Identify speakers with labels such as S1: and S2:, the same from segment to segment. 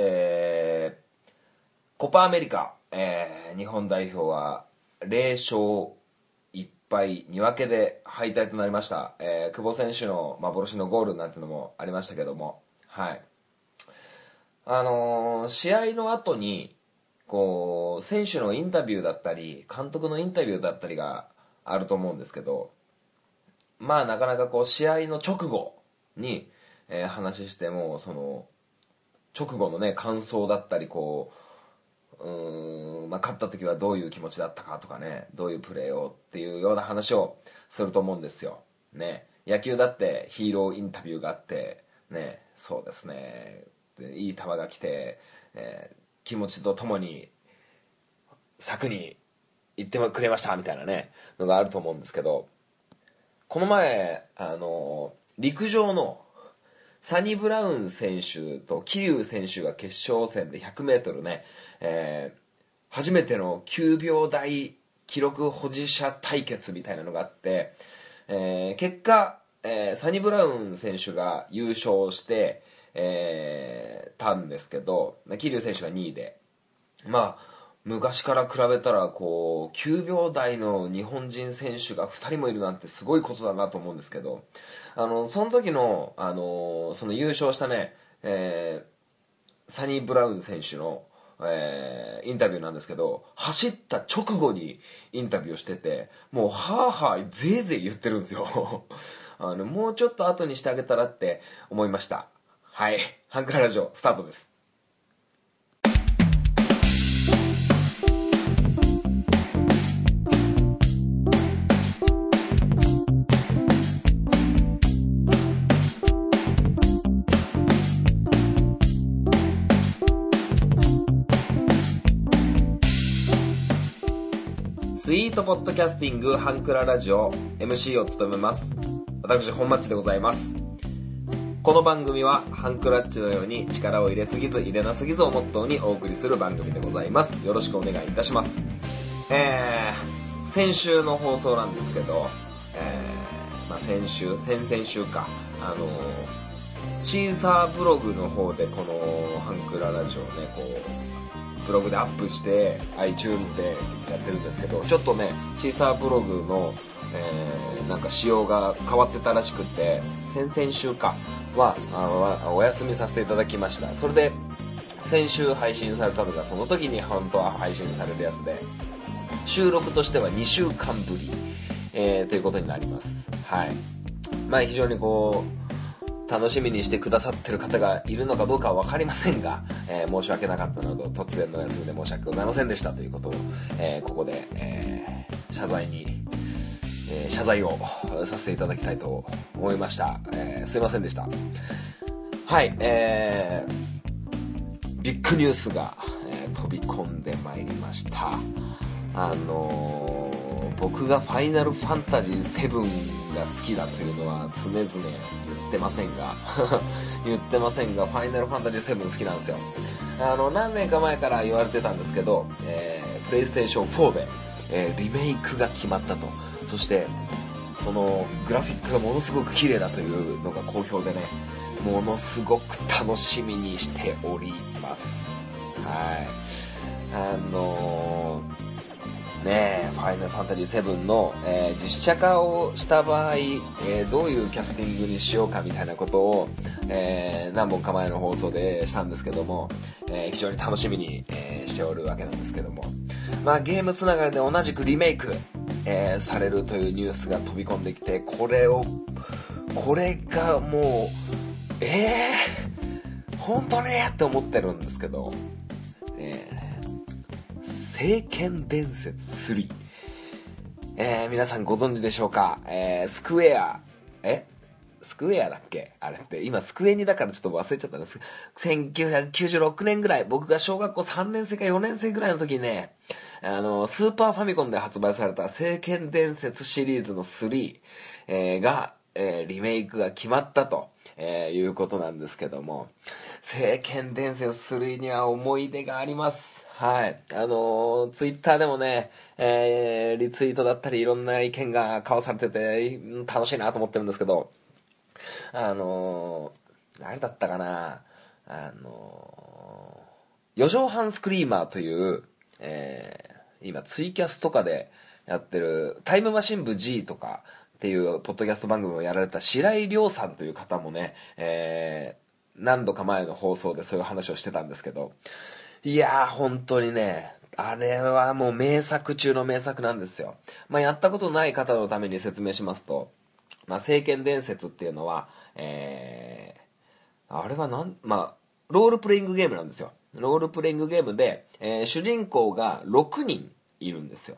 S1: えー、コパアメリカ、えー、日本代表は0勝1敗2分けで敗退となりました、えー、久保選手の幻のゴールなんてのもありましたけども。はい。あのー、試合の後にこう選手のインタビューだったり監督のインタビューだったりがあると思うんですけどまあなかなかこう試合の直後に、えー、話してもその直後のね感想だったりこううん、まあ、勝った時はどういう気持ちだったかとかねどういうプレーをっていうような話をすると思うんですよ。ね野球だってヒーローインタビューがあってねそうですねいい球が来て、えー、気持ちとともに柵に行ってくれましたみたいなねのがあると思うんですけどこの前あの陸上のサニブラウン選手と桐生選手が決勝戦で 100m ね、えー、初めての9秒台記録保持者対決みたいなのがあって、えー、結果、えー、サニブラウン選手が優勝して、えー、たんですけど桐生選手が2位で。まあ昔から比べたらこう9秒台の日本人選手が2人もいるなんてすごいことだなと思うんですけどあのその時のあのその優勝したね、えー、サニー・ブラウン選手の、えー、インタビューなんですけど走った直後にインタビューをしててもうはあはあぜいぜい言ってるんですよ。あのもうちょっと後にしてあげたらって思いました。はい。ハンクララジオスタートです。トポッドキャスティングハンクララジオ MC を務めます。私本マッチでございます。この番組はハンクラッチのように力を入れすぎず入れなすぎずをモットーにお送りする番組でございます。よろしくお願いいたします。えー、先週の放送なんですけど、えー、まあ、先週先々週か。あのー、シーサーブログの方でこのハンクララジオねこうブログでアップして iTunes でやってるんですけどちょっとねシーサーブログの、えー、なんか仕様が変わってたらしくて先々週かはあお休みさせていただきました。それで先週配信されたのがその時に本当は配信されるやつで収録としては2週間ぶり、えー、ということになります。はい。まあ非常にこう楽しみにしてくださってる方がいるのかどうかは分かりませんが、えー、申し訳なかったなど突然の休みで申し訳ございませんでしたということを、えー、ここで、えー、謝罪に、え謝罪をさせていただきたいと思いました、えすいませんでした。はいえー、ビッグニュースが、え飛び込んでまいりました。あの僕が「ファイナルファンタジー7」が好きだというのは常々ってませんが。言ってませんが「ファイナルファンタジー7」好きなんですよ。あの何年か前から言われてたんですけど、えー、プレイステーション4で、えー、リメイクが決まったと。そしてそのグラフィックがものすごく綺麗だというのが好評でねものすごく楽しみにしております。はい。あのーねえファイナルファンタジー7の、えー、実写化をした場合、えー、どういうキャスティングにしようかみたいなことを、えー、何本か前の放送でしたんですけども、え非常に楽しみに、えしておるわけなんですけども、まあ、ゲームつながりで同じくリメイク、えされるというニュースが飛び込んできてこれをこれがもうえー、本当にって思ってるんですけど、聖剣伝説3。えー、皆さんご存知でしょうか？えー、スクエア、え？スクエアだっけ？あれって。今、スクエニだからちょっと忘れちゃったんです。1996年ぐらい、僕が小学校3年生か4年生ぐらいの時にね、あの、スーパーファミコンで発売された聖剣伝説シリーズの3、えー、が、えー、リメイクが決まったと、えー、いうことなんですけども、聖剣伝説3には思い出があります。はい。あのー、ツイッターでもね、えー、リツイートだったりいろんな意見が交わされてて、楽しいなと思ってるんですけど、あのー、誰だったかなあのー四畳半スクリーマーという、えー今ツイキャスとかでやってるタイムマシン部 G とかっていうポッドキャスト番組をやられた白井亮さんという方もね、えー何度か前の放送でそういう話をしてたんですけど、いやー、本当にね、あれはもう名作中の名作なんですよ。まあ、やったことない方のために説明しますと、まあ、聖剣伝説っていうのは、えー、あれはなん、まあ、ロールプレイングゲームなんですよ。ロールプレイングゲームで、えー主人公が6人いるんですよ。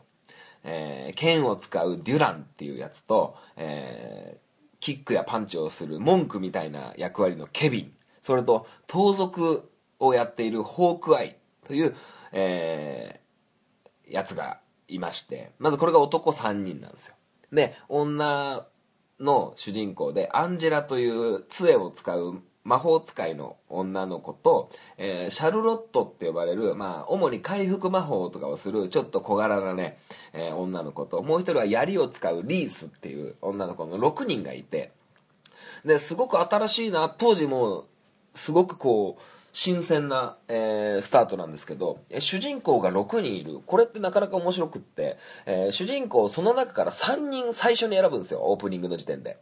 S1: えー剣を使うデュランっていうやつと、えーキックやパンチをする文句みたいな役割のケビン、それと盗賊をやっているホークアイという、えーやつがいまして、まずこれが男3人なんですよ。で、女の主人公でアンジェラという杖を使う魔法使いの女の子と、えーシャルロットって呼ばれる、まあ、主に回復魔法とかをするちょっと小柄なね、えー女の子ともう一人は槍を使うリースっていう女の子の6人がいてですごく新しいな当時もすごくこう新鮮な、えースタートなんですけどえ主人公が6人いる。これってなかなか面白くって、えー主人公その中から3人最初に選ぶんですよオープニングの時点で。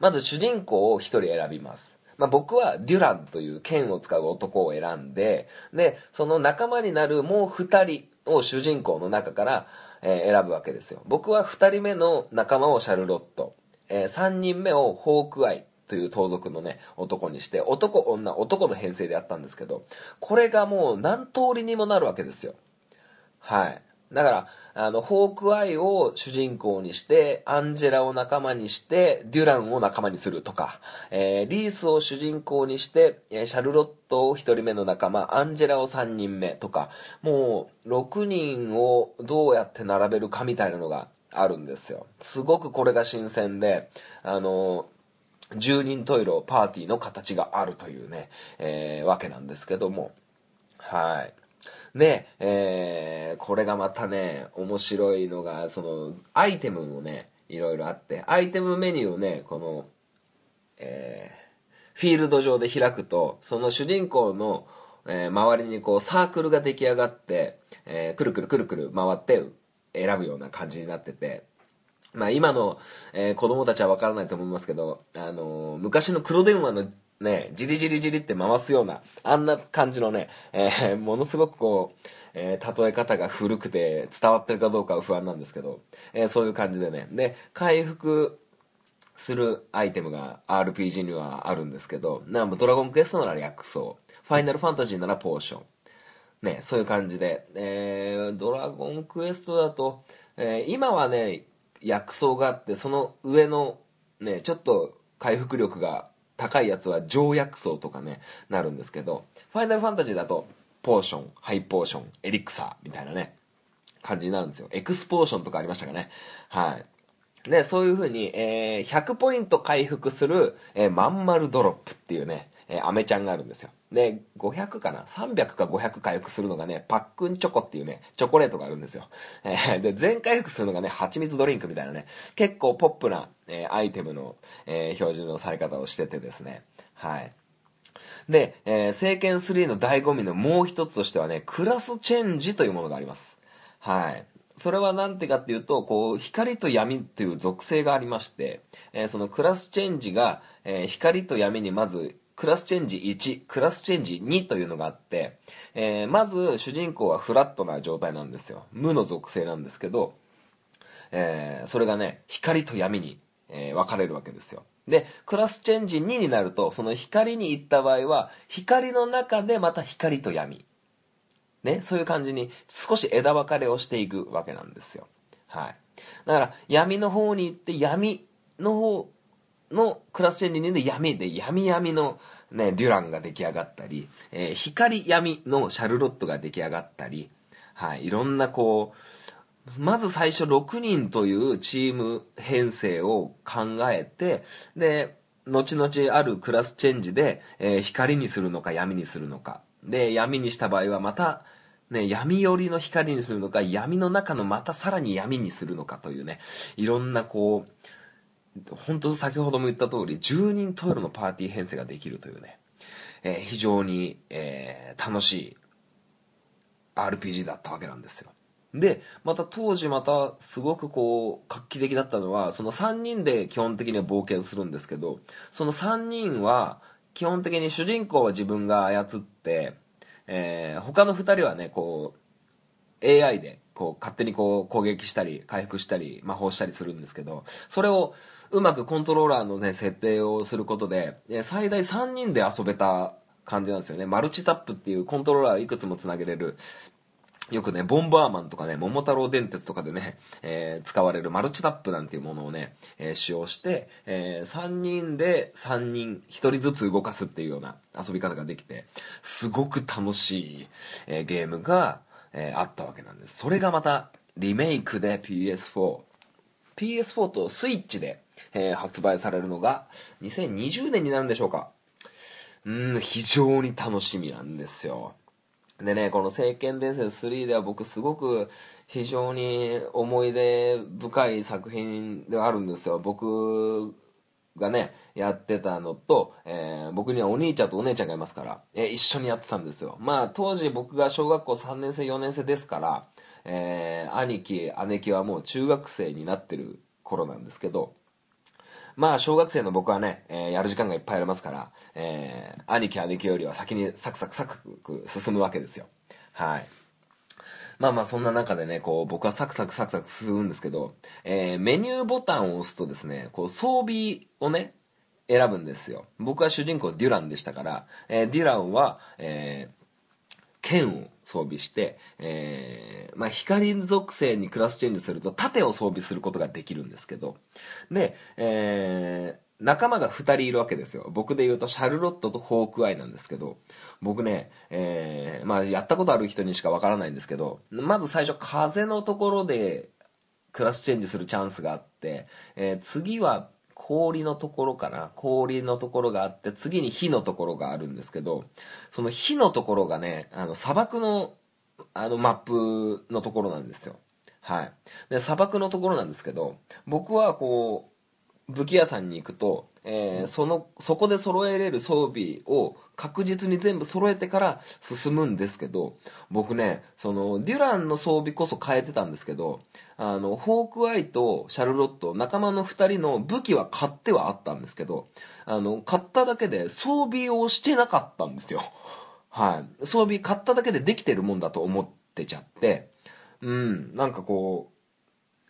S1: まず主人公を1人選びます、まあ、僕はデュランという剣を使う男を選んででその仲間になるもう2人を主人公の中から、えー選ぶわけですよ。僕は2人目の仲間をシャルロット、え3人目をホークアイ。という盗賊のね男にして男女男の編成でやったんですけどこれがもう何通りにもなるわけですよはい。だから、あの、ホークアイを主人公にして、アンジェラを仲間にして、デュランを仲間にするとか、えーリースを主人公にして、シャルロットを一人目の仲間、アンジェラを三人目とか、もう、6人をどうやって並べるかみたいなのがあるんですよ。すごくこれが新鮮で、あの10人トイレパーティーの形があるというね、えーわけなんですけども、はい。で、えーこれがまたね、面白いのが、その、アイテムもね、いろいろあって、アイテムメニューをね、この、えーフィールド上で開くと、その主人公の、えー周りにこうサークルが出来上がって、えーくるくるくるくる回って選ぶような感じになってて、まあ今の、えー子供たちは分からないと思いますけど、あのー昔の黒電話のね、じりじりじりって回すような、あんな感じのね、えーものすごくこう、え例え方が古くて伝わってるかどうかは不安なんですけど、えそういう感じでね。で、回復するアイテムが RPG にはあるんですけど、なんドラゴンクエストなら薬草、ファイナルファンタジーならポーション、ね、そういう感じで、えードラゴンクエストだと、えー今はね、薬草があって、その上の、ね、ちょっと回復力が高いやつは上薬草とかね、なるんですけど、ファイナルファンタジーだと、ポーション、ハイポーション、エリクサーみたいなね、感じになるんですよ。エクスポーションとかありましたかね。はい。で、そういう風に、えー100ポイント回復する、えーまん丸ドロップっていうね、えーアメちゃんがあるんですよ。で、500かな ?300 か500回復するのがね、パックンチョコっていうね、チョコレートがあるんですよ。えーで、全回復するのがね、蜂蜜ドリンクみたいなね、結構ポップな、えーアイテムの、えー表示のされ方をしててですね。はい。で、えー聖剣3の醍醐味のもう一つとしてはね、クラスチェンジというものがあります。はい。それは何てかっていうと、こう、光と闇という属性がありまして、えーそのクラスチェンジが、えー光と闇にまず、クラスチェンジ1、クラスチェンジ2というのがあって、えーまず主人公はフラットな状態なんですよ。無の属性なんですけど、えーそれがね、光と闇に、えー分かれるわけですよ。で、クラスチェンジ2になると、その光に行った場合は、光の中でまた光と闇。ね、そういう感じに少し枝分かれをしていくわけなんですよ。はい。だから、闇の方に行って、闇の方のクラスチェンジ2で闇で、闇闇のね、デュランが出来上がったり、えー光闇のシャルロットが出来上がったり、はい、いろんなこう、まず最初6人というチーム編成を考えて、で、後々あるクラスチェンジで、えー光にするのか闇にするのか。で、闇にした場合はまた、ね、闇寄りの光にするのか、闇の中のまたさらに闇にするのかというね、いろんなこう、本当先ほども言った通り、10人トイレのパーティー編成ができるというね、えー非常に、えー楽しい、RPG だったわけなんですよ。で、また当時またすごくこう画期的だったのは、その3人で基本的には冒険するんですけど、その3人は基本的に主人公は自分が操って、えー、他の2人はね、こう、AI でこう勝手にこう攻撃したり回復したり魔法したりするんですけど、それをうまくコントローラーのね、設定をすることで、最大3人で遊べた感じなんですよね。マルチタップっていうコントローラーいくつもつなげれる、よくね、ボンバーマンとかね、桃太郎電鉄とかでね、えー、使われるマルチタップなんていうものをね、えー、使用して、えー、3人で3人、1人ずつ動かすっていうような遊び方ができて、すごく楽しい、え、ゲームが、え、あったわけなんです。それがまた、リメイクで PS4、PS4 とスイッチで、えー、発売されるのが2020年になるんでしょうか。うん非常に楽しみなんですよ。でねこの「聖剣伝説3」では僕すごく非常に思い出深い作品ではあるんですよ。僕がねやってたのと、えー、僕にはお兄ちゃんとお姉ちゃんがいますから、えー、一緒にやってたんですよ。まあ当時僕が小学校3年生4年生ですからえー、兄貴姉貴はもう中学生になってる頃なんですけどまあ小学生の僕はね、えー、やる時間がいっぱいありますから、えー、兄貴姉貴よりは先にサクサクサク進むわけですよはいまあまあそんな中でね、こう僕はサクサクサクサク進むんですけど、えー、メニューボタンを押すとですね、こう装備をね、選ぶんですよ。僕は主人公デュランでしたから、えー、デュランは、えー、剣を装備して、えー、まあ、光属性にクラスチェンジすると盾を装備することができるんですけど、で、えー、仲間が2人いるわけですよ。僕で言うとシャルロットとホークアイなんですけど、僕ね、えー、まあ、やったことある人にしかわからないんですけど、まず最初風のところでクラスチェンジするチャンスがあって、えー、次は氷のところかな氷のところがあって次に火のところがあるんですけどその火のところがねあの砂漠のあのマップのところなんですよ。はい。で砂漠のところなんですけど僕はこう武器屋さんに行くとえー、そのそこで揃えれる装備を確実に全部揃えてから進むんですけど僕ねそのデュランの装備こそ変えてたんですけどあのホークアイとシャルロット仲間の2人の武器は買ってはあったんですけどあの買っただけで装備をしてなかったんですよ。はい。装備買っただけでできてるもんだと思ってちゃって。うん。なんかこう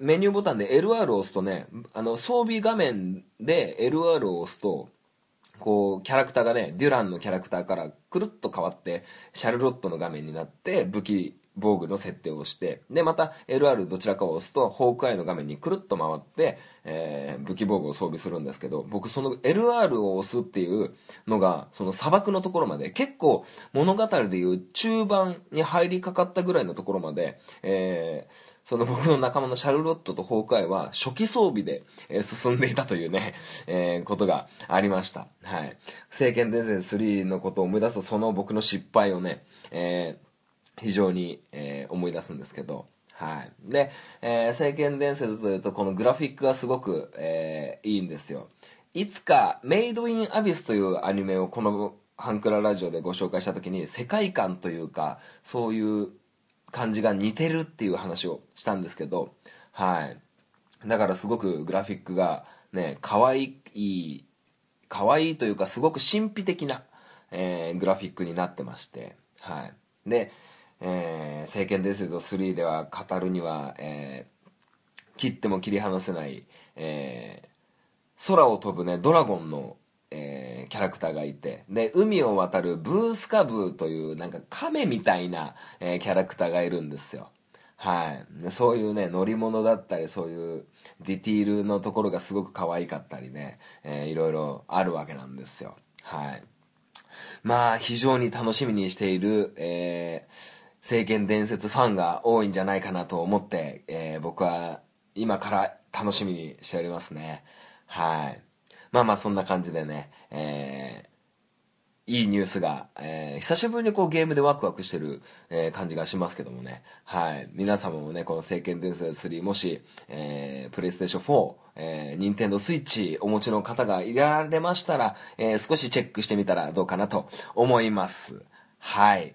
S1: メニューボタンで LR を押すとね、あの、装備画面で LR を押すと、こう、キャラクターがね、デュランのキャラクターからくるっと変わって、シャルロットの画面になって、武器、防具の設定をして、で、また LR どちらかを押すと、ホークアイの画面にくるっと回って、えー、武器防具を装備するんですけど、僕その LR を押すっていうのが、その砂漠のところまで、結構物語でいう中盤に入りかかったぐらいのところまで、えー、その僕の仲間のシャルロットとホークアイは初期装備で、え、進んでいたというね、えー、ことがありました。はい。聖剣伝説3のことを思い出すとその僕の失敗をね、えー、非常に、えー、思い出すんですけど、はい。で、えー、聖剣伝説というとこのグラフィックがすごく、えー、いいんですよ。いつかメイドインアビスというアニメをこのハンクララジオでご紹介した時に世界観というかそういう感じが似てるっていう話をしたんですけど、はい。だからすごくグラフィックがね、可愛い、可愛いというかすごく神秘的な、えー、グラフィックになってまして、はい。で、えー、聖剣伝説3では語るには、えー、切っても切り離せない、えー、空を飛ぶね、ドラゴンのえー、キャラクターがいて、で、海を渡るブースカブーというなんか亀みたいな、えー、キャラクターがいるんですよ。はい。そういうね、乗り物だったり、そういうディティールのところがすごく可愛かったりね、えー、いろいろあるわけなんですよ。はい。まあ、非常に楽しみにしている、えー、聖剣伝説ファンが多いんじゃないかなと思って、えー、僕は今から楽しみにしておりますね。はい。まあまあそんな感じでね、えー、いいニュースが、えー、久しぶりにこうゲームでワクワクしてる、えー、感じがしますけどもね。はい。皆様もね、この聖剣伝説3、もし、えー、プレイステーション4、えー、ニンテンドスイッチお持ちの方がいられましたら、えー、少しチェックしてみたらどうかなと思います。はい。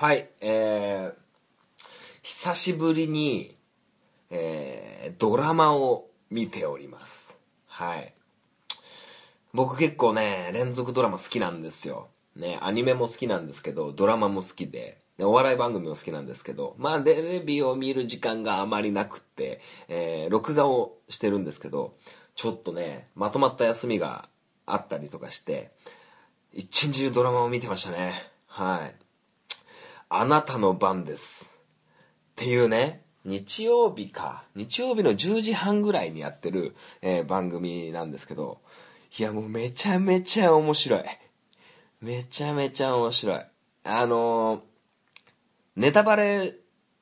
S1: はい、えー、久しぶりに、えー、ドラマを見ております。はい。僕結構ね、連続ドラマ好きなんですよ。ね、アニメも好きなんですけど、ドラマも好きで、お笑い番組も好きなんですけど、まあ、テレビを見る時間があまりなくって、えー、録画をしてるんですけど、ちょっとね、まとまった休みがあったりとかして、一日中ドラマを見てましたね。はい。あなたの番です。っていうね、日曜日か、日曜日の10時半ぐらいにやってる、えー番組なんですけど、いやもうめちゃめちゃ面白い。めちゃめちゃ面白い。あのーネタバレ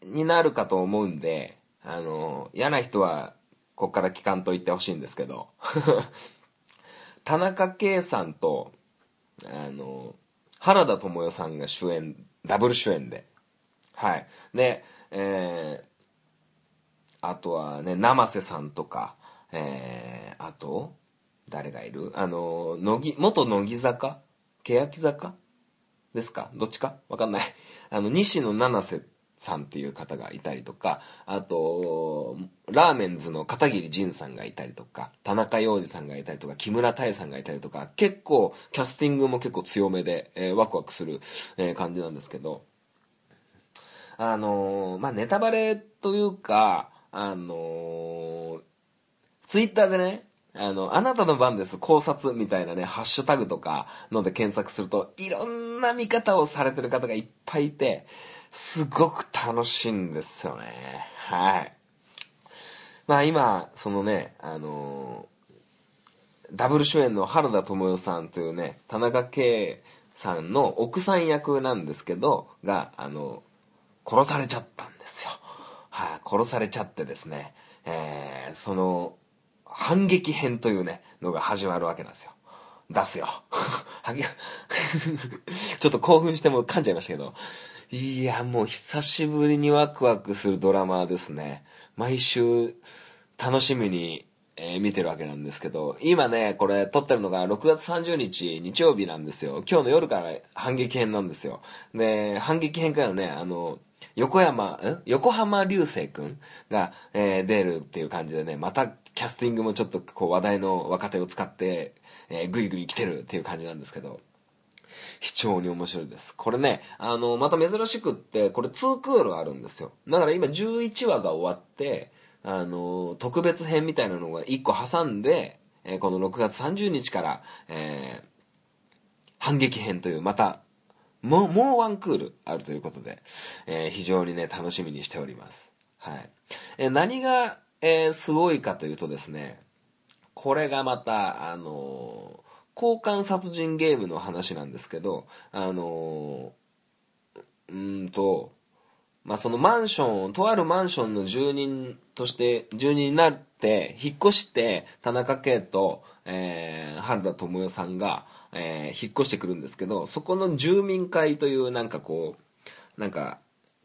S1: になるかと思うんで、あのー嫌な人は、こっから聞かんと言ってほしいんですけど、田中圭さんと、あの原田知世さんが主演ダブル主演で。はい。でえー、あとはね生瀬さんとかえー、あと誰がいる？あの乃木元乃木坂？欅坂？ですか？どっちか？わかんない。あの西野七瀬さんっていう方がいたりとかあとラーメンズの片桐仁さんがいたりとか田中洋次さんがいたりとか木村多江さんがいたりとか結構キャスティングも結構強めで、えーワクワクする、えー感じなんですけどあのーまあネタバレというかあのーツイッターでね、あの、あなたの番です考察みたいなね、ハッシュタグとかので検索すると、いろんな見方をされてる方がいっぱいいて、すごく楽しいんですよね。はい。まあ今、そのね、あのーダブル主演の原田知世さんというね、田中圭さんの奥さん役なんですけど、が、あの殺されちゃったんですよ。はい、殺されちゃってですね、えーその、反撃編というね、のが始まるわけなんですよ。出すよ。はげ ちょっと興奮しても噛んじゃいましたけど。いや、もう久しぶりにワクワクするドラマですね。毎週楽しみに、えー見てるわけなんですけど、今ね、これ撮ってるのが6月30日日曜日なんですよ。今日の夜から反撃編なんですよ。で、反撃編からね、あの、横山、ん横浜流星くんが、えー出るっていう感じでね、またキャスティングもちょっとこう話題の若手を使って、えー、ぐいぐい来てるっていう感じなんですけど、非常に面白いです。これね、あの、また珍しくって、これ2クールあるんですよ。だから今11話が終わって、あの、特別編みたいなのが1個挟んで、えーこの6月30日から、えー反撃編という、また、もう、もうワンクールあるということで、えー非常にね、楽しみにしております。はい。え何が、えーすごいかというとですね、これがまた、あの交換殺人ゲームの話なんですけど、あのうんと、まあ、そのマンション、とあるマンションの住人として、住人になって、引っ越して、田中圭と、えー原田知世さんが、えー引っ越してくるんですけど、そこの住民会というなんかこう、なんか、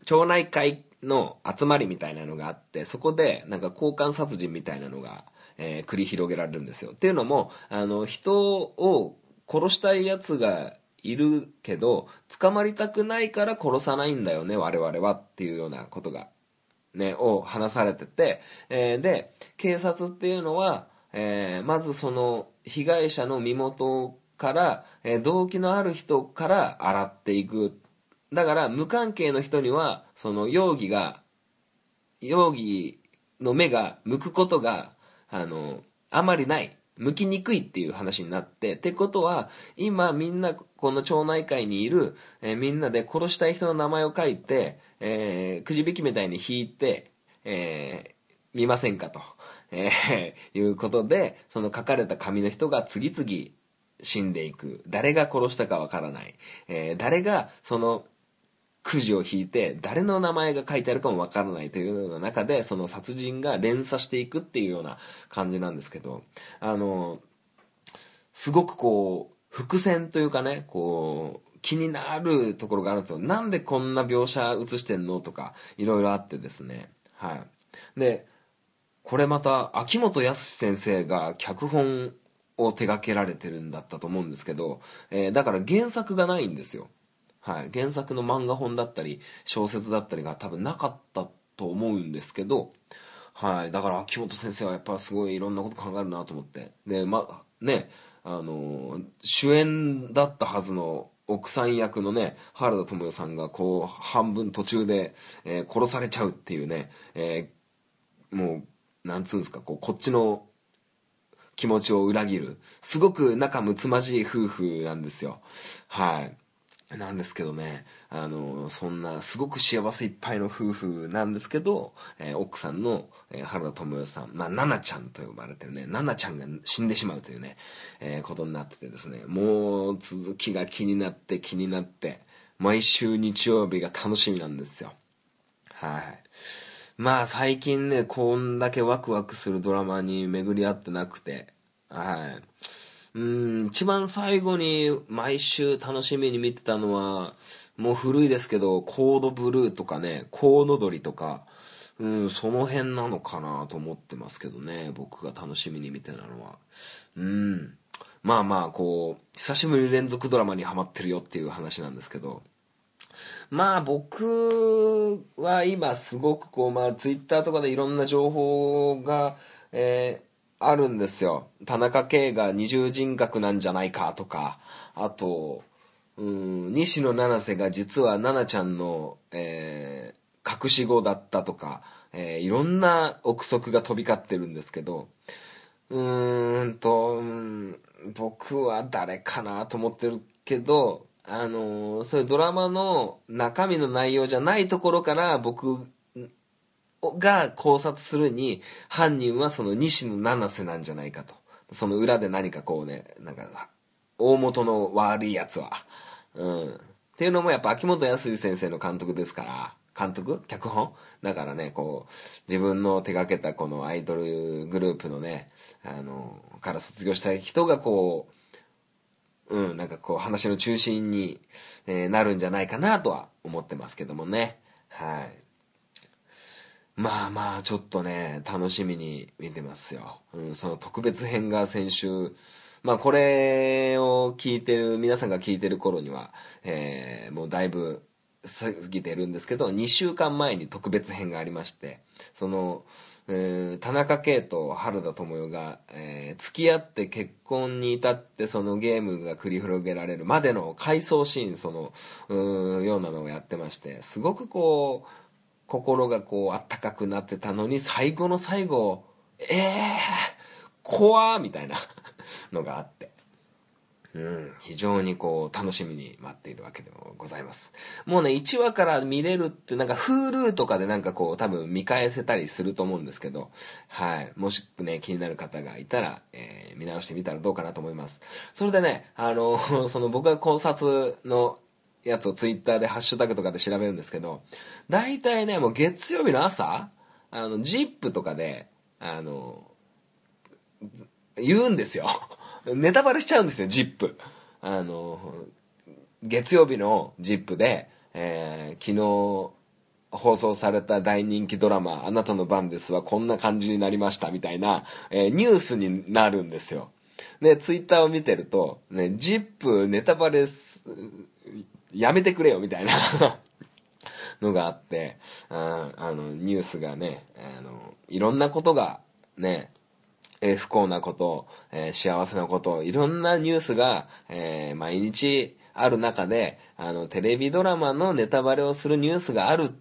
S1: 町内会の集まりみたいなのがあって、そこでなんか交換殺人みたいなのが、えー繰り広げられるんですよ。っていうのも、あの、人を殺したい奴がいるけど、捕まりたくないから殺さないんだよね、我々はっていうようなことが、ね、を話されてて、えーで、警察っていうのは、えーまずその被害者の身元から、えー動機のある人から洗っていく。だから無関係の人には、その容疑が、容疑の目が向くことが、あの、あまりない。向きにくいっていう話になって、ってことは、今みんなこの町内会にいる、えーみんなで殺したい人の名前を書いて、えーくじ引きみたいに引いて、えー見ませんかと、えーいうことで、その書かれた紙の人が次々死んでいく。誰が殺したかわからない。えー誰がそのくじを引いて誰の名前が書いてあるかもわからないというような中でその殺人が連鎖していくっていうような感じなんですけどあのすごくこう伏線というかねこう気になるところがあるんですよ。なんでこんな描写映してんのとかいろいろあってですね。はい。でこれまた秋元康先生が脚本を手掛けられてるんだったと思うんですけど、えーだから原作がないんですよ。はい、原作の漫画本だったり小説だったりが多分なかったと思うんですけど、はい、だから秋元先生はやっぱすごいいろんなこと考えるなと思って。でまあねあの主演だったはずの奥さん役のね原田知世さんがこう半分途中で、えー殺されちゃうっていうね、えーもうなんつうんですかこうこっちの気持ちを裏切るすごく仲睦まじい夫婦なんですよ。はい。なんですけどね、あの、そんな、すごく幸せいっぱいの夫婦なんですけど、えー奥さんの、えー原田知世さん、まあ、奈々ちゃんと呼ばれてるね、奈々ちゃんが死んでしまうというね、えーことになっててですね、もう続きが気になって気になって、毎週日曜日が楽しみなんですよ。はい。まあ最近ね、こんだけワクワクするドラマに巡り合ってなくて、はい。うん、一番最後に毎週楽しみに見てたのは、もう古いですけど、コードブルーとかね、コウノドリとか、うん、その辺なのかなと思ってますけどね、僕が楽しみに見てたのは。うん。まあまあ、こう、久しぶりに連続ドラマにハマってるよっていう話なんですけど、まあ僕は今すごくこうまあツイッターとかでいろんな情報が、えーあるんですよ。田中圭が二重人格なんじゃないかとか。あとうん西野七瀬が実は奈々ちゃんの、えー隠し子だったとか、えーいろんな憶測が飛び交ってるんですけど。うーんと、うん僕は誰かなと思ってるけど、あのーそういうドラマの中身の内容じゃないところから僕が考察するに、犯人はその西野七瀬なんじゃないかと。その裏で何かこうね、なんか、大元の悪いやつは。うん。っていうのもやっぱ秋元康先生の監督ですから、監督？脚本？だからね、こう、自分の手掛けたこのアイドルグループのね、あの、から卒業したい人がこう、うん、なんかこう話の中心に、えーなるんじゃないかなとは思ってますけどもね。はい。まあまあ、ちょっとね、楽しみに見てますよ。うん、その特別編が先週、まあこれを聞いてる、皆さんが聞いてる頃には、えーもうだいぶ過ぎてるんですけど、2週間前に特別編がありまして、その、えー田中圭と原田知世が、えー付き合って結婚に至ってそのゲームが繰り広げられるまでの回想シーンそのうようなのをやってましてすごくこう心がこうあったかくなってたのに最後の最後えー、怖ーみたいな のがあってうん、非常にこう楽しみに待っているわけでもございます。もうね、1話から見れるってなんか Hulu とかでなんかこう多分見返せたりすると思うんですけど、はい。もしね、気になる方がいたら、えー見直してみたらどうかなと思います。それでね、あの、その僕が考察のやつを Twitter でハッシュタグとかで調べるんですけど、大体ね、もう月曜日の朝、あの、ZIP とかで、あの、言うんですよ。ネタバレしちゃうんですよ、ジップ。あの、月曜日のジップで、えー昨日放送された大人気ドラマ、あなたの番ですはこんな感じになりましたみたいな、えーニュースになるんですよ。で、ツイッターを見てると、ね、ジップネタバレやめてくれよみたいなのがあって、ああの、ニュースがね、あの、いろんなことがね、えー不幸なこと、えー幸せなこと、いろんなニュースが、えー毎日ある中で、あの、テレビドラマのネタバレをするニュースがある。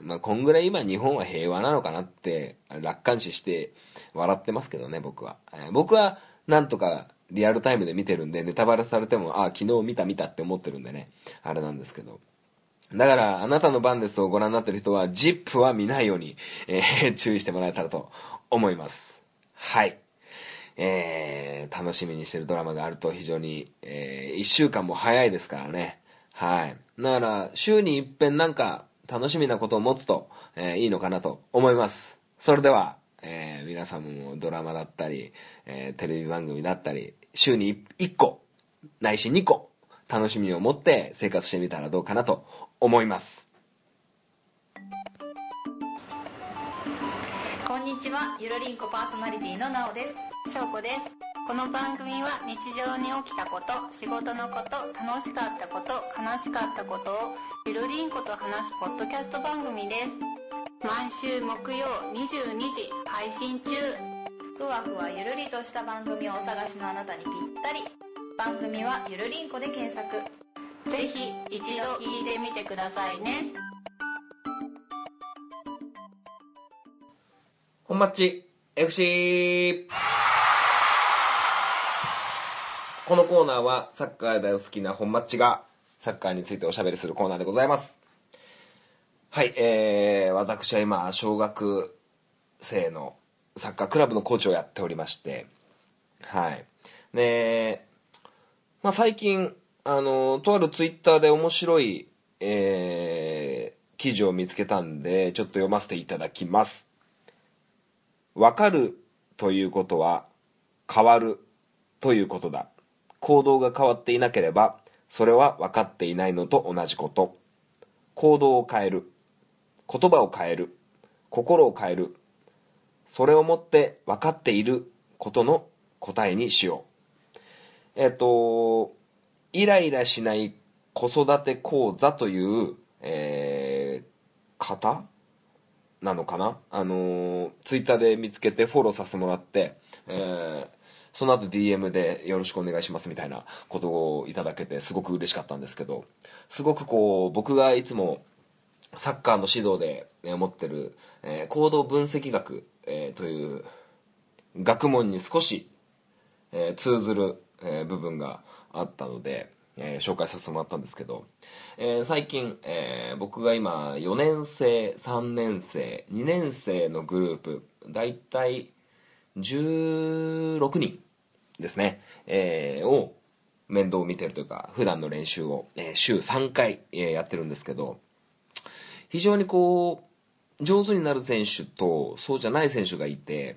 S1: まあ、こんぐらい今日本は平和なのかなって、楽観視して笑ってますけどね、僕は。え僕は、なんとかリアルタイムで見てるんで、ネタバレされても、あ、昨日見た見たって思ってるんでね、あれなんですけど。だから、あなたの番ですをご覧になってる人は、ZIP は見ないように、えー 注意してもらえたらと思います。はい。えー、楽しみにしてるドラマがあると非常に、えー、1週間も早いですからね。はい。だから、週に一遍なんか楽しみなことを持つと、えーいいのかなと思います。それでは、えー皆さんもドラマだったり、えーテレビ番組だったり、週に1個、ないし2個、楽しみを持って生活してみたらどうかなと思います。
S2: こんにちは、ゆるりんこパーソナリティのなおです。しょうこです。この番組は日常に起きたこと、仕事のこと、楽しかったこと、悲しかったことをゆるりんこと話すポッドキャスト番組です。毎週木曜22時配信中。ふわふわゆるりとした番組をお探しのあなたにぴったり。番組はゆるりんこで検索。ぜひ一度聞いてみてくださいね。
S1: 本マッチ FC! このコーナーはサッカー大好きな本マッチがサッカーについておしゃべりするコーナーでございます。はい、えー、私は今、小学生のサッカークラブのコーチをやっておりまして、はい。で、まあ、最近、あの、とあるツイッターで面白い、えー、記事を見つけたんで、ちょっと読ませていただきます。分かるということは変わるということだ行動が変わっていなければそれは分かっていないのと同じこと行動を変える言葉を変える心を変えるそれをもって分かっていることの答えにしよう。えっとイライラしない子育て講座という、えー方なのかな？あのーツイッターで見つけてフォローさせてもらって、えーその後 DM でよろしくお願いしますみたいなことをいただけてすごく嬉しかったんですけどすごくこう僕がいつもサッカーの指導でえ持ってる、え行動分析学、えという学問に少し、え通ずる、え部分があったので、え紹介させてもらったんですけど、え最近、え僕が今4年生3年生2年生のグループ大体16人ですね、えーを面倒を見てるというか普段の練習を、えー週3回、えーやってるんですけど非常にこう上手になる選手とそうじゃない選手がいて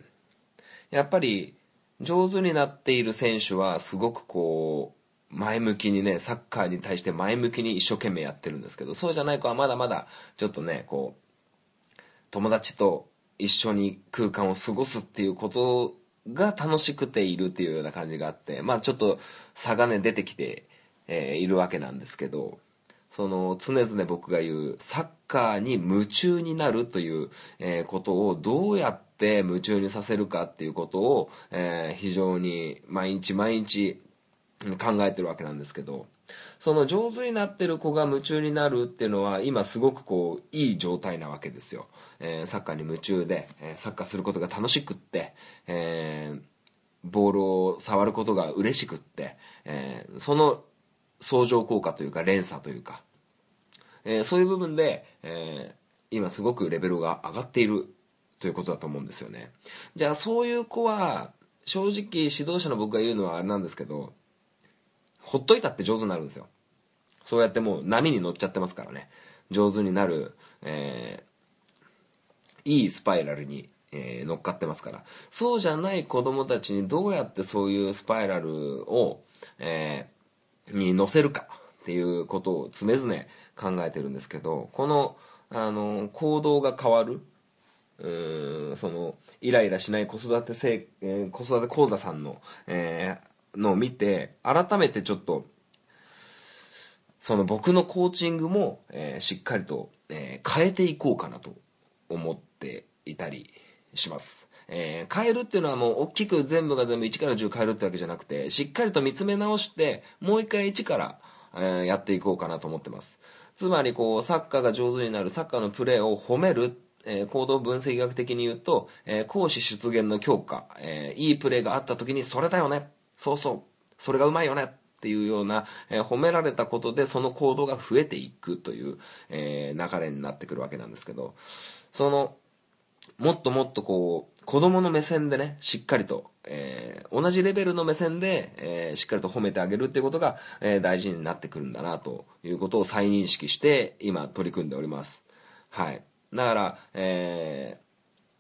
S1: やっぱり上手になっている選手はすごくこう前向きにねサッカーに対して前向きに一生懸命やってるんですけどそうじゃない子はまだまだちょっとねこう友達と一緒に空間を過ごすっていうことが楽しくているっていうような感じがあってまあちょっと差がね出てきて、えーいるわけなんですけどその常々僕が言うサッカーに夢中になるという、えことをどうやって夢中にさせるかっていうことを、え非常に毎日毎日考えてるわけなんですけどその上手になってる子が夢中になるっていうのは今すごくこういい状態なわけですよ、えーサッカーに夢中で、えーサッカーすることが楽しくって、えーボールを触ることが嬉しくって、えその相乗効果というか連鎖というか、えーそういう部分で、えー今すごくレベルが上がっているということだと思うんですよね。じゃあそういう子は正直指導者の僕が言うのはあれなんですけどほっといたって上手になるんですよ。そうやってもう波に乗っちゃってますからね。上手になる、えーいいスパイラルに、えー乗っかってますから。そうじゃない子供たちにどうやってそういうスパイラルを、えーに乗せるかっていうことを常々考えてるんですけどこのあの行動が変わるうーんそのイライラしない子育てせ、えー子育て講座さんの、えーのを見て改めてちょっとその僕のコーチングも、えーしっかりと、えー変えていこうかなと思っていたりします、えー変えるっていうのはもう大きく全部が全部1から10変えるってわけじゃなくてしっかりと見つめ直してもう一回1から、えーやっていこうかなと思ってます。つまりこうサッカーが上手になるサッカーのプレーを褒めるえー行動分析学的に言うと、えー講師出現の強化、えーいいプレーがあった時にそれだよね。そうそう。それがうまいよね。っていうような、えー褒められたことでその行動が増えていくという、えー流れになってくるわけなんですけどそのもっともっとこう子供の目線でねしっかりと、えー同じレベルの目線で、えーしっかりと褒めてあげるっていうことが、えー大事になってくるんだなということを再認識して今取り組んでおります。はい。だから、えー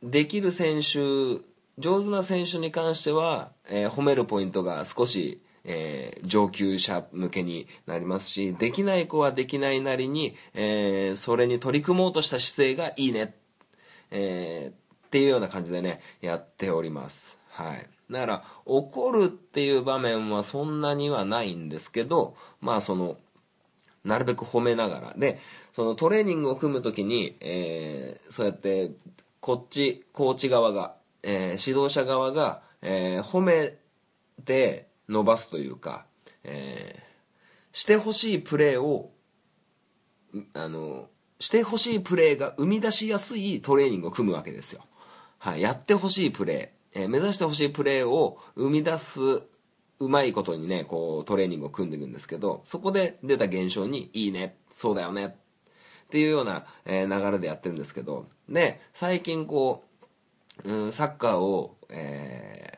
S1: できる選手上手な選手に関しては、えー褒めるポイントが少し、えー上級者向けになりますしできない子はできないなりに、えーそれに取り組もうとした姿勢がいいね、えーっていうような感じでねやっております。はい。だから怒るっていう場面はそんなにはないんですけどまあそのなるべく褒めながら。でそのトレーニングを組む時に、えーそうやってこっちコーチ側が、えー指導者側が、えー褒めて伸ばすというか、えーしてほしいプレーをあのしてほしいプレーが生み出しやすいトレーニングを組むわけですよ、はい、やってほしいプレー、えー目指してほしいプレーを生み出すうまいことにねこうトレーニングを組んでいくんですけどそこで出た現象に「いいね。そうだよね」っていうような、えー流れでやってるんですけど。で最近こう、うん、サッカーを、えー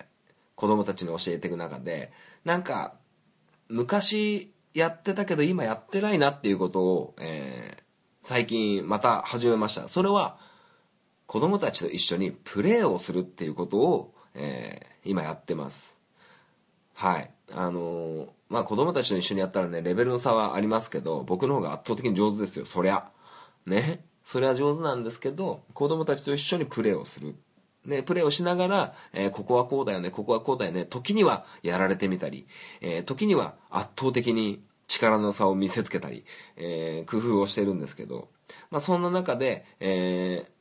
S1: 子供たちに教えていく中でなんか昔やってたけど今やってないなっていうことを、えー最近また始めました。それは子供たちと一緒にプレーをするっていうことを、えー今やってます。はい。あのーまあ子供たちと一緒にやったらねレベルの差はありますけど僕の方が圧倒的に上手ですよ。そりゃ。ね。それは上手なんですけど子供たちと一緒にプレーをする。でプレーをしながら、えーここはこうだよねここはこうだよね時にはやられてみたり、えー時には圧倒的に力の差を見せつけたり、えー工夫をしてるんですけど、まあ、そんな中で、えー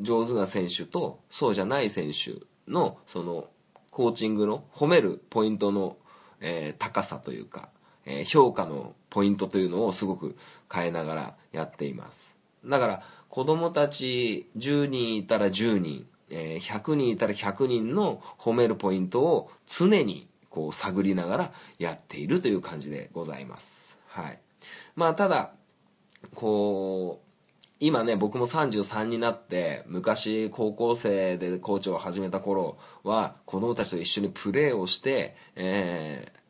S1: 上手な選手とそうじゃない選手のそのコーチングの褒めるポイントの、えー高さというか、え評価のポイントというのをすごく変えながらやっています。だから子供たち10人いたら10人、え100人いたら100人の褒めるポイントを常にこう探りながらやっているという感じでございます。はい。まあただこう今ね僕も33になって昔高校生でコーチを始めた頃は子供たちと一緒にプレーをして、えー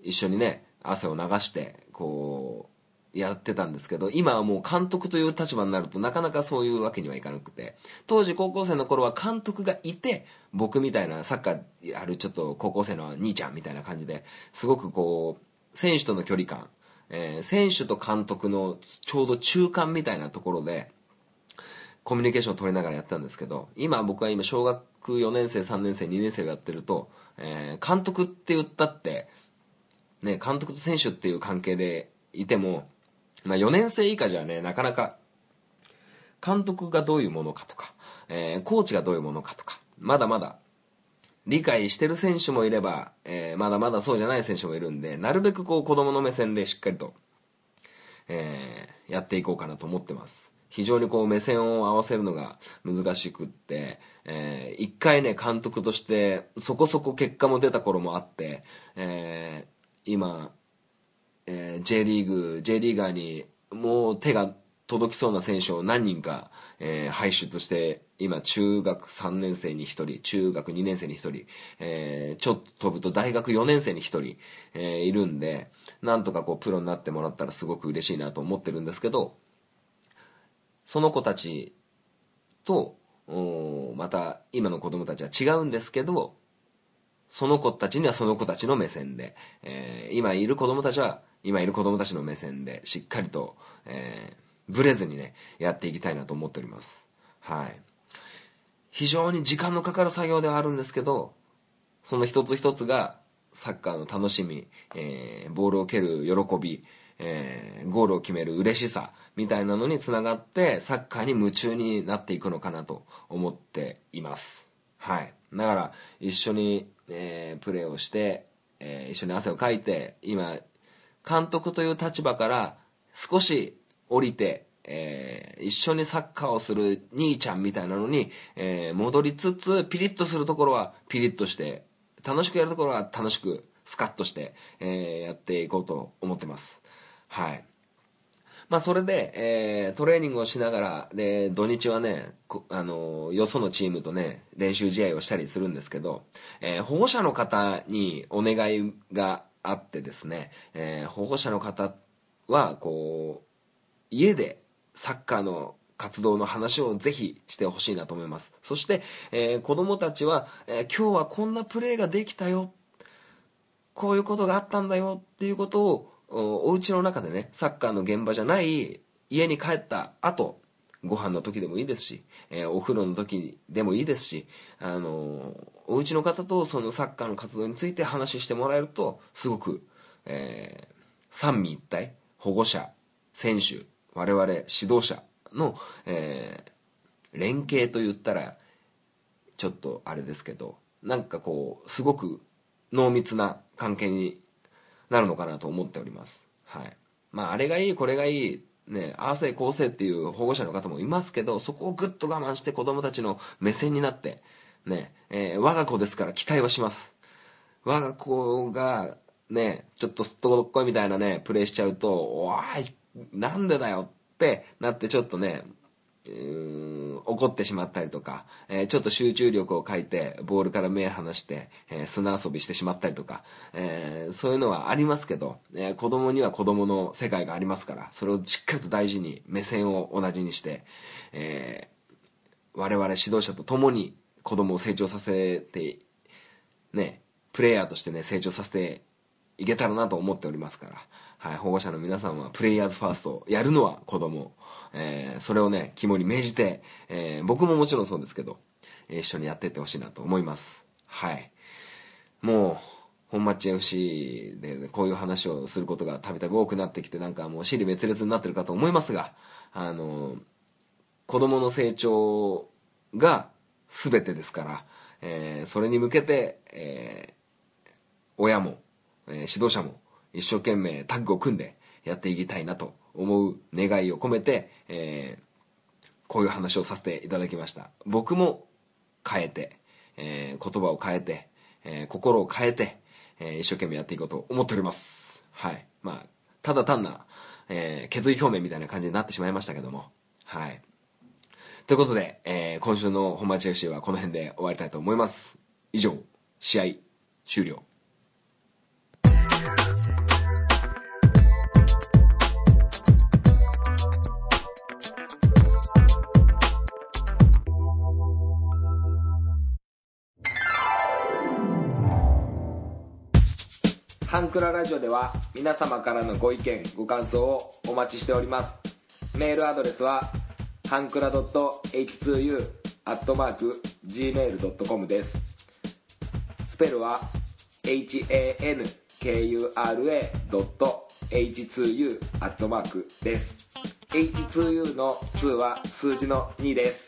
S1: 一緒にね汗を流してこうやってたんですけど今はもう監督という立場になるとなかなかそういうわけにはいかなくて当時高校生の頃は監督がいて僕みたいなサッカーやるちょっと高校生の兄ちゃんみたいな感じですごくこう選手との距離感、えー選手と監督のちょうど中間みたいなところでコミュニケーションを取りながらやってたんですけど今僕は今小学4年生3年生2年生をやってると、えー監督って言ったってね、監督と選手っていう関係でいても、まあ、4年生以下じゃねなかなか監督がどういうものかとか、えーコーチがどういうものかとかまだまだ理解してる選手もいれば、えーまだまだそうじゃない選手もいるんでなるべくこう子供の目線でしっかりと、えーやっていこうかなと思ってます。非常にこう目線を合わせるのが難しくって、えー一回ね監督としてそこそこ結果も出た頃もあって、えー今、えー J リーグ J リーガーにもう手が届きそうな選手を何人か、えー輩出して今中学3年生に1人中学2年生に1人、えーちょっと飛ぶと大学4年生に1人、えーいるんでなんとかこうプロになってもらったらすごく嬉しいなと思ってるんですけどその子たちとまた今の子供たちは違うんですけどその子たちにはその子たちの目線で、えー今いる子供たちは今いる子供たちの目線でしっかりと、えーブレずにねやっていきたいなと思っております。はい。非常に時間のかかる作業ではあるんですけどその一つ一つがサッカーの楽しみ、えーボールを蹴る喜び、えーゴールを決める嬉しさみたいなのにつながってサッカーに夢中になっていくのかなと思っています。はい。だから一緒に、えープレーをして、えー一緒に汗をかいて今監督という立場から少し降りて、えー一緒にサッカーをする兄ちゃんみたいなのに、えー戻りつつピリッとするところはピリッとして楽しくやるところは楽しくスカッとして、えーやっていこうと思ってます。はい。まあそれで、えートレーニングをしながら、で、土日はね、あの、よそのチームとね、練習試合をしたりするんですけど、えー保護者の方にお願いがあってですね、えー保護者の方は、こう、家でサッカーの活動の話をぜひしてほしいなと思います。そして、えー子供たちは、えー今日はこんなプレーができたよ。こういうことがあったんだよっていうことを、おお家の中でね、サッカーの現場じゃない家に帰った後、ご飯の時でもいいですし、えーお風呂の時でもいいですし、あのーお家の方とそのサッカーの活動について話してもらえると、すごく、えー三位一体、保護者、選手、我々指導者の、えー連携と言ったら、ちょっとあれですけど、なんかこう、すごく濃密な関係になるのかなと思っております。はい。まあ、あれがいい、これがいい、ね、ああせいこうせいっていう保護者の方もいますけど、そこをぐっと我慢して子供たちの目線になって、ね、えー我が子ですから期待はします。我が子が、ね、ちょっとすっとこっこいみたいなね、プレイしちゃうと、おい、なんでだよってなってちょっとね、怒ってしまったりとか、えーちょっと集中力を欠いてボールから目離して、えー砂遊びしてしまったりとか、えーそういうのはありますけど、えー子供には子供の世界がありますからそれをしっかりと大事に目線を同じにして、え我々指導者と共に子供を成長させてねプレイヤーとしてね成長させていけたらなと思っておりますから、はい、保護者の皆さんはプレイヤーズファーストやるのは子供、えーそれをね肝に銘じて、えー僕ももちろんそうですけど、一緒にやっていってほしいなと思います。はい。もう本町 FC で、ね、こういう話をすることがたびたび多くなってきてなんかもう尻滅裂になってるかと思いますがあの子供の成長が全てですから、えーそれに向けて、えー親も、えー指導者も一生懸命タッグを組んでやっていきたいなと思う願いを込めて、えーこういう話をさせていただきました。僕も変えて、えー言葉を変えて、えー心を変えて、え一生懸命やっていこうと思っております。はい。まあただ単な、え決意表明みたいな感じになってしまいましたけども。はい。ということで、え今週の本町 FC はこの辺で終わりたいと思います。以上試合終了。ンクララジオでは皆様からのご意見ご感想をお待ちしております。メールアドレスはハンクラ .h2u.gmail.com です。スペルは hankura.h2u です。H2U の2は数字の2です。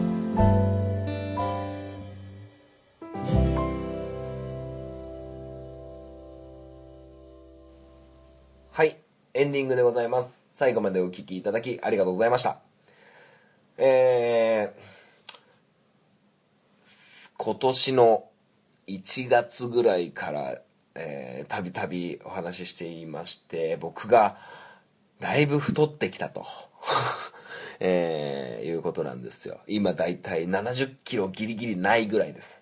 S1: エンディングでございます。最後までお聞きいただきありがとうございました。えー、今年の1月ぐらいから、えーたびたびお話ししていまして、僕がだいぶ太ってきたと。えーいうことなんですよ。今だいたい70キロギリギリないぐらいです。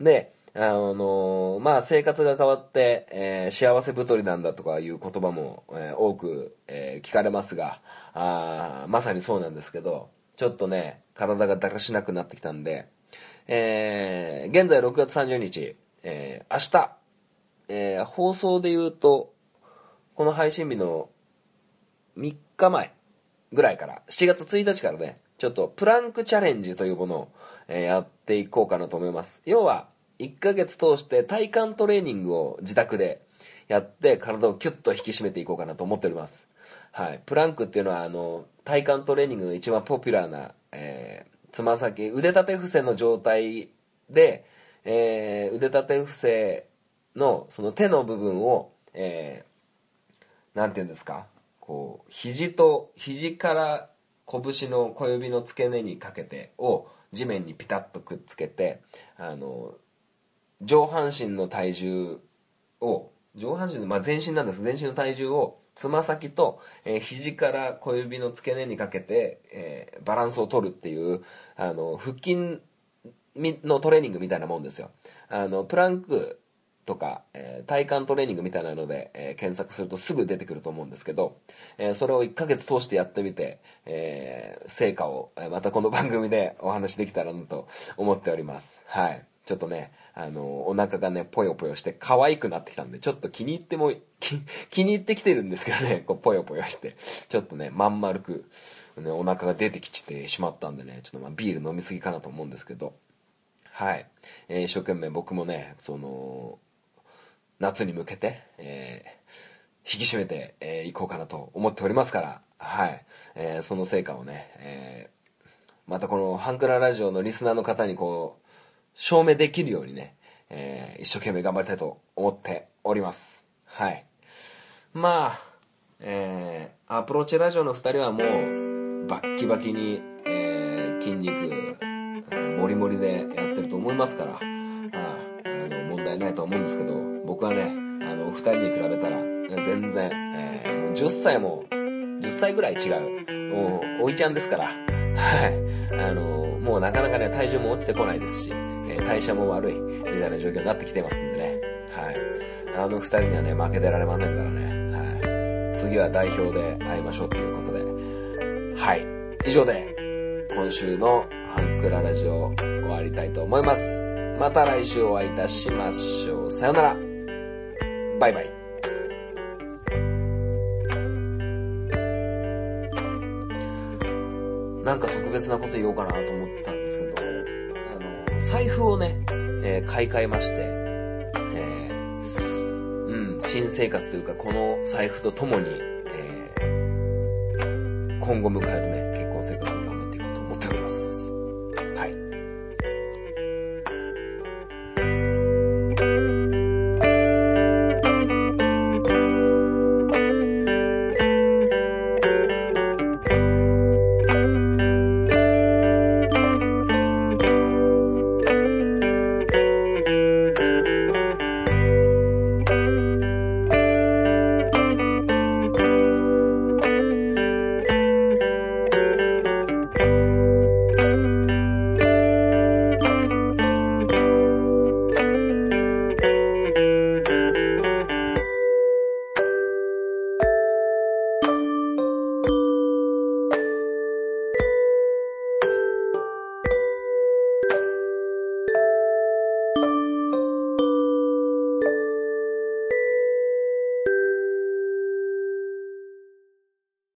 S1: で、あのまあ生活が変わって、えー幸せ太りなんだとかいう言葉も、えー多く、えー聞かれますがあまさにそうなんですけどちょっとね体がだらしなくなってきたんで、え現在6月30日、え明日、え放送で言うとこの配信日の3日前ぐらいから7月1日からねちょっとプランクチャレンジというものを、えやっていこうかなと思います。要は1ヶ月通して体幹トレーニングを自宅でやって体をキュッと引き締めていこうかなと思っております。はい。プランクっていうのは、あの、体幹トレーニングの一番ポピュラーな、えー、つま先、腕立て伏せの状態で、えー、腕立て伏せのその手の部分を、えー、なんて言うんですか？こう、肘と、肘から拳の小指の付け根にかけてを地面にピタッとくっつけて、あの、上半身の体重を、上半身の、まあ、全身なんです。全身の体重をつま先と、えー、肘から小指の付け根にかけて、えー、バランスを取るっていうあの腹筋のトレーニングみたいなもんですよ。あのプランクとか、えー、体幹トレーニングみたいなので、えー、検索するとすぐ出てくると思うんですけど、えー、それを1ヶ月通してやってみて、え成果を、えまたこの番組でお話できたらなと思っております。はい。ちょっとね、あの、お腹がね、ぽよぽよして可愛くなってきたんで、ちょっと気に入っても、気に入ってきてるんですけどね、こう、ぽよぽよして、ちょっとね、まん丸く、ね、お腹が出てきてしまったんでね、ちょっとまあビール飲みすぎかなと思うんですけど、はい。えー、一生懸命僕もね、その、夏に向けて、えー、引き締めてい、えー、こうかなと思っておりますから、はい。えー、その成果をね、えー、またこのハンクララジオのリスナーの方にこう、証明できるようにね、えー、一生懸命頑張りたいと思っております。はい。まあ、えー、アプローチラジオの2人はもう、バッキバキに、えー、筋肉、もりもりでやってると思いますから、ああの問題ないと思うんですけど、僕はね、あの、2人に比べたら、全然、えー、もう10歳も、10歳ぐらい違う、もう、おいちゃんですから、はい。あの、もうなかなかね、体重も落ちてこないですし、えー、代謝も悪い、みたいな状況になってきてますんでね。はい。あの二人にはね、負けてられませんからね。はい。次は代表で会いましょうということで。はい。以上で、今週のハンクララジオ終わりたいと思います。また来週お会いいたしましょう。さよなら。バイバイ。なんか特別なこと言おうかなと思ってたんですけど、財布をね、えー、買い替えまして、えー、うん、新生活というか、この財布とともに、えー、今後迎えるね、